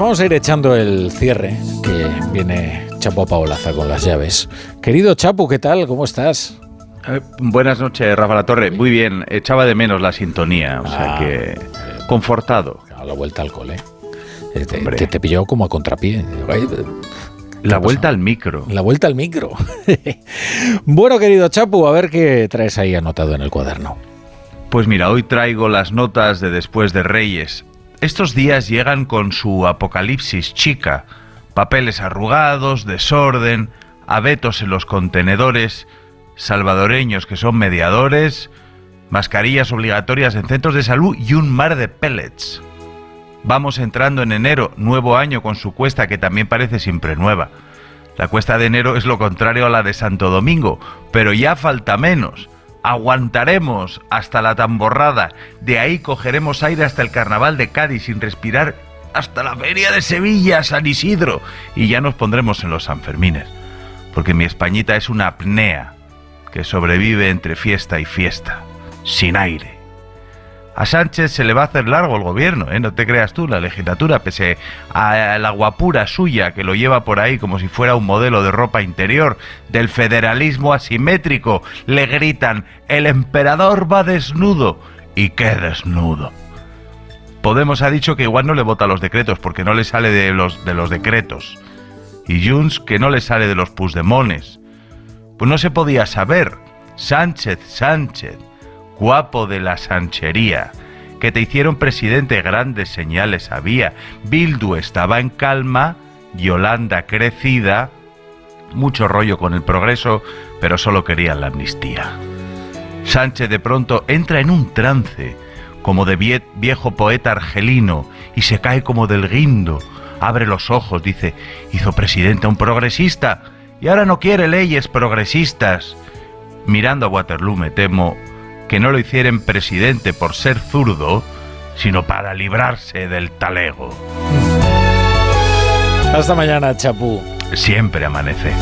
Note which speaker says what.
Speaker 1: vamos a ir echando el cierre, que viene Chapo Paolaza con las llaves. Querido Chapo, ¿qué tal? ¿Cómo estás?
Speaker 2: Eh, buenas noches, Rafa La Torre. Muy bien, echaba de menos la sintonía, o sea
Speaker 1: Ah,
Speaker 2: que confortado.
Speaker 1: A la vuelta al cole. Eh, te- que te pilló como a contrapié.
Speaker 2: La vuelta al micro.
Speaker 1: La vuelta al micro. bueno, querido Chapu, a ver qué traes ahí anotado en el cuaderno.
Speaker 2: Pues mira, hoy traigo las notas de Después de Reyes. Estos días llegan con su apocalipsis chica. Papeles arrugados, desorden, abetos en los contenedores, salvadoreños que son mediadores, mascarillas obligatorias en centros de salud y un mar de pellets. Vamos entrando en enero, nuevo año con su cuesta que también parece siempre nueva. La cuesta de enero es lo contrario a la de Santo Domingo, pero ya falta menos. Aguantaremos hasta la tamborrada, de ahí cogeremos aire hasta el carnaval de Cádiz sin respirar hasta la feria de Sevilla, San Isidro, y ya nos pondremos en los Sanfermines, porque mi Españita es una apnea que sobrevive entre fiesta y fiesta, sin aire. A Sánchez se le va a hacer largo el gobierno, ¿eh? no te creas tú, la legislatura, pese a la guapura suya que lo lleva por ahí como si fuera un modelo de ropa interior del federalismo asimétrico, le gritan, el emperador va desnudo. ¿Y qué desnudo? Podemos ha dicho que igual no le vota los decretos porque no le sale de los, de los decretos. Y Junts que no le sale de los pusdemones. Pues no se podía saber. Sánchez, Sánchez guapo de la sanchería, que te hicieron presidente grandes señales había. Bildu estaba en calma, Yolanda crecida, mucho rollo con el progreso, pero solo querían la amnistía. Sánchez de pronto entra en un trance, como de vie- viejo poeta argelino, y se cae como del guindo. Abre los ojos, dice, hizo presidente a un progresista, y ahora no quiere leyes progresistas. Mirando a Waterloo me temo que no lo hicieran presidente por ser zurdo, sino para librarse del talego.
Speaker 1: Hasta mañana, Chapu.
Speaker 2: Siempre amanece.